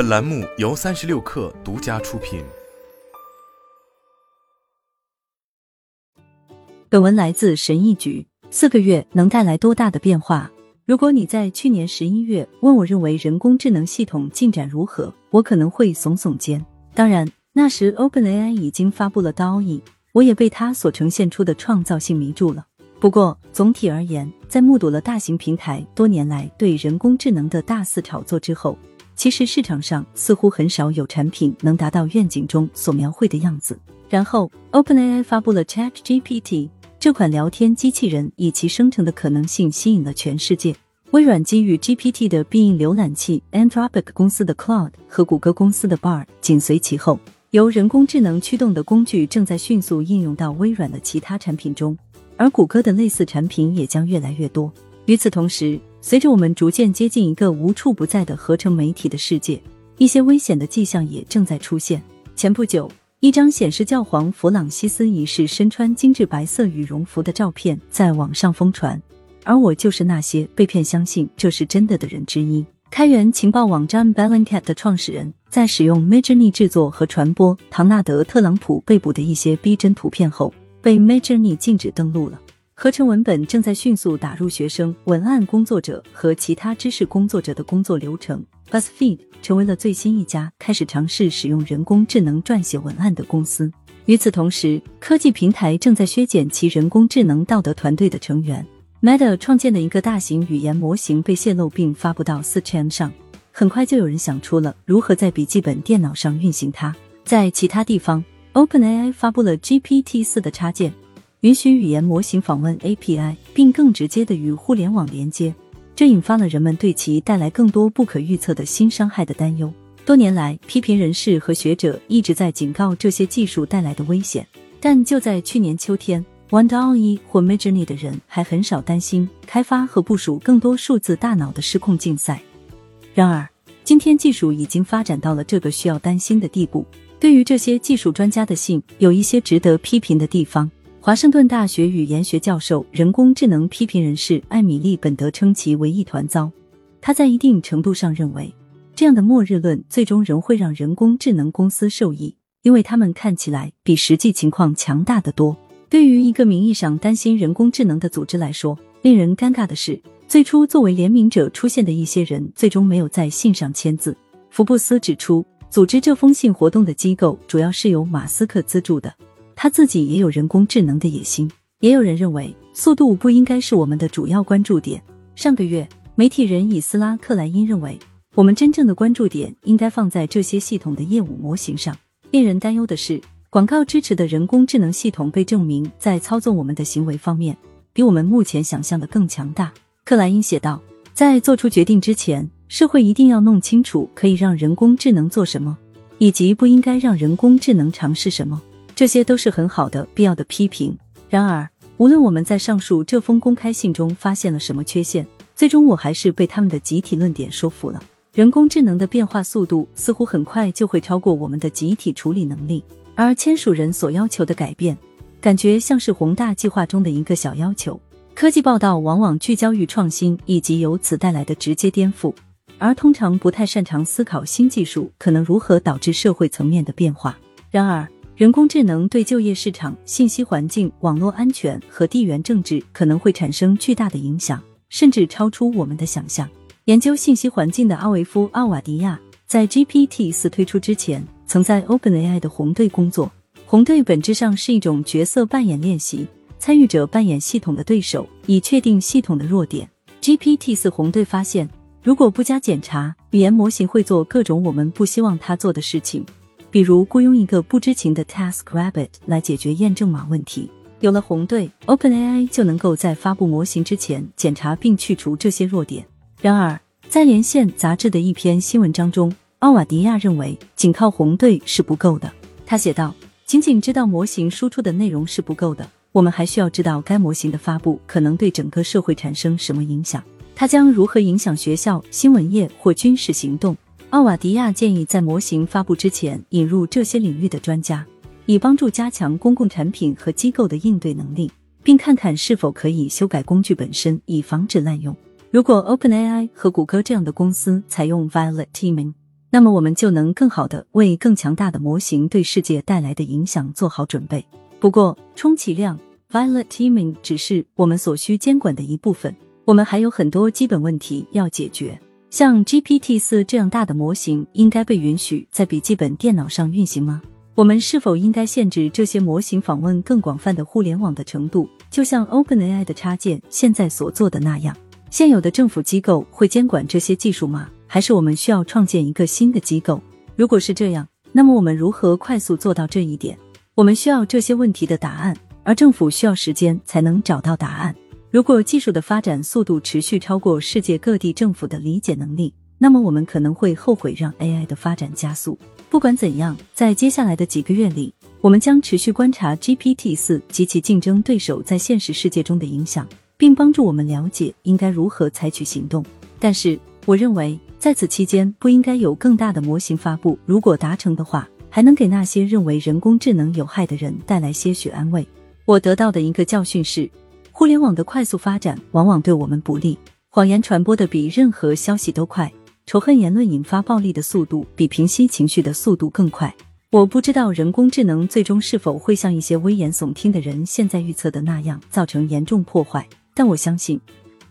本栏目由三十六氪独家出品。本文来自神意局。四个月能带来多大的变化？如果你在去年十一月问我认为人工智能系统进展如何，我可能会耸耸肩。当然，那时 OpenAI 已经发布了 DALL-E，我也被它所呈现出的创造性迷住了。不过，总体而言，在目睹了大型平台多年来对人工智能的大肆炒作之后，其实市场上似乎很少有产品能达到愿景中所描绘的样子。然后，OpenAI 发布了 ChatGPT。这款聊天机器人以其生成的可能性吸引了全世界。微软基于 GPT 的必应浏览器，Anthropic 公司的 Cloud 和谷歌公司的 Bar 紧随其后。由人工智能驱动的工具正在迅速应用到微软的其他产品中，而谷歌的类似产品也将越来越多。与此同时，随着我们逐渐接近一个无处不在的合成媒体的世界，一些危险的迹象也正在出现。前不久。一张显示教皇弗朗西斯一世身穿精致白色羽绒服的照片在网上疯传，而我就是那些被骗相信这是真的的人之一。开源情报网站 Bellingcat 的创始人在使用 Midjourney 制作和传播唐纳德·特朗普被捕的一些逼真图片后，被 Midjourney 禁止登录了。合成文本正在迅速打入学生、文案工作者和其他知识工作者的工作流程。BuzzFeed 成为了最新一家开始尝试使用人工智能撰写文案的公司。与此同时，科技平台正在削减其人工智能道德团队的成员。Meta 创建的一个大型语言模型被泄露并发布到 4chan 上，很快就有人想出了如何在笔记本电脑上运行它。在其他地方，OpenAI 发布了 GPT-4 的插件。允许语言模型访问 API，并更直接的与互联网连接，这引发了人们对其带来更多不可预测的新伤害的担忧。多年来，批评人士和学者一直在警告这些技术带来的危险，但就在去年秋天，One DALL-E 或 m a j o r n e y 的人还很少担心开发和部署更多数字大脑的失控竞赛。然而，今天技术已经发展到了这个需要担心的地步。对于这些技术专家的信，有一些值得批评的地方。华盛顿大学语言学教授、人工智能批评人士艾米丽·本德称其为一团糟。他在一定程度上认为，这样的末日论最终仍会让人工智能公司受益，因为他们看起来比实际情况强大的多。对于一个名义上担心人工智能的组织来说，令人尴尬的是，最初作为联名者出现的一些人最终没有在信上签字。福布斯指出，组织这封信活动的机构主要是由马斯克资助的。他自己也有人工智能的野心，也有人认为速度不应该是我们的主要关注点。上个月，媒体人以斯拉克莱因认为，我们真正的关注点应该放在这些系统的业务模型上。令人担忧的是，广告支持的人工智能系统被证明在操纵我们的行为方面，比我们目前想象的更强大。克莱因写道，在做出决定之前，社会一定要弄清楚可以让人工智能做什么，以及不应该让人工智能尝试什么。这些都是很好的、必要的批评。然而，无论我们在上述这封公开信中发现了什么缺陷，最终我还是被他们的集体论点说服了。人工智能的变化速度似乎很快就会超过我们的集体处理能力，而签署人所要求的改变，感觉像是宏大计划中的一个小要求。科技报道往往聚焦于创新以及由此带来的直接颠覆，而通常不太擅长思考新技术可能如何导致社会层面的变化。然而，人工智能对就业市场、信息环境、网络安全和地缘政治可能会产生巨大的影响，甚至超出我们的想象。研究信息环境的阿维夫·奥瓦迪亚在 GPT 四推出之前，曾在 OpenAI 的红队工作。红队本质上是一种角色扮演练习，参与者扮演系统的对手，以确定系统的弱点。GPT 四红队发现，如果不加检查，语言模型会做各种我们不希望它做的事情。比如雇佣一个不知情的 TaskRabbit 来解决验证码问题。有了红队，OpenAI 就能够在发布模型之前检查并去除这些弱点。然而，在《连线》杂志的一篇新文章中，奥瓦迪亚认为仅靠红队是不够的。他写道：“仅仅知道模型输出的内容是不够的，我们还需要知道该模型的发布可能对整个社会产生什么影响，它将如何影响学校、新闻业或军事行动。”奥瓦迪亚建议在模型发布之前引入这些领域的专家，以帮助加强公共产品和机构的应对能力，并看看是否可以修改工具本身，以防止滥用。如果 OpenAI 和谷歌这样的公司采用 Violet Teaming，那么我们就能更好的为更强大的模型对世界带来的影响做好准备。不过，充其量 Violet Teaming 只是我们所需监管的一部分，我们还有很多基本问题要解决。像 GPT 四这样大的模型，应该被允许在笔记本电脑上运行吗？我们是否应该限制这些模型访问更广泛的互联网的程度，就像 OpenAI 的插件现在所做的那样？现有的政府机构会监管这些技术吗？还是我们需要创建一个新的机构？如果是这样，那么我们如何快速做到这一点？我们需要这些问题的答案，而政府需要时间才能找到答案。如果技术的发展速度持续超过世界各地政府的理解能力，那么我们可能会后悔让 AI 的发展加速。不管怎样，在接下来的几个月里，我们将持续观察 GPT 四及其竞争对手在现实世界中的影响，并帮助我们了解应该如何采取行动。但是，我认为在此期间不应该有更大的模型发布。如果达成的话，还能给那些认为人工智能有害的人带来些许安慰。我得到的一个教训是。互联网的快速发展往往对我们不利，谎言传播的比任何消息都快，仇恨言论引发暴力的速度比平息情绪的速度更快。我不知道人工智能最终是否会像一些危言耸听的人现在预测的那样造成严重破坏，但我相信，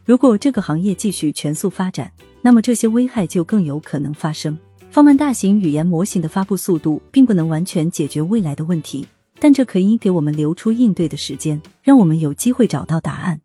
如果这个行业继续全速发展，那么这些危害就更有可能发生。放慢大型语言模型的发布速度，并不能完全解决未来的问题。但这可以给我们留出应对的时间，让我们有机会找到答案。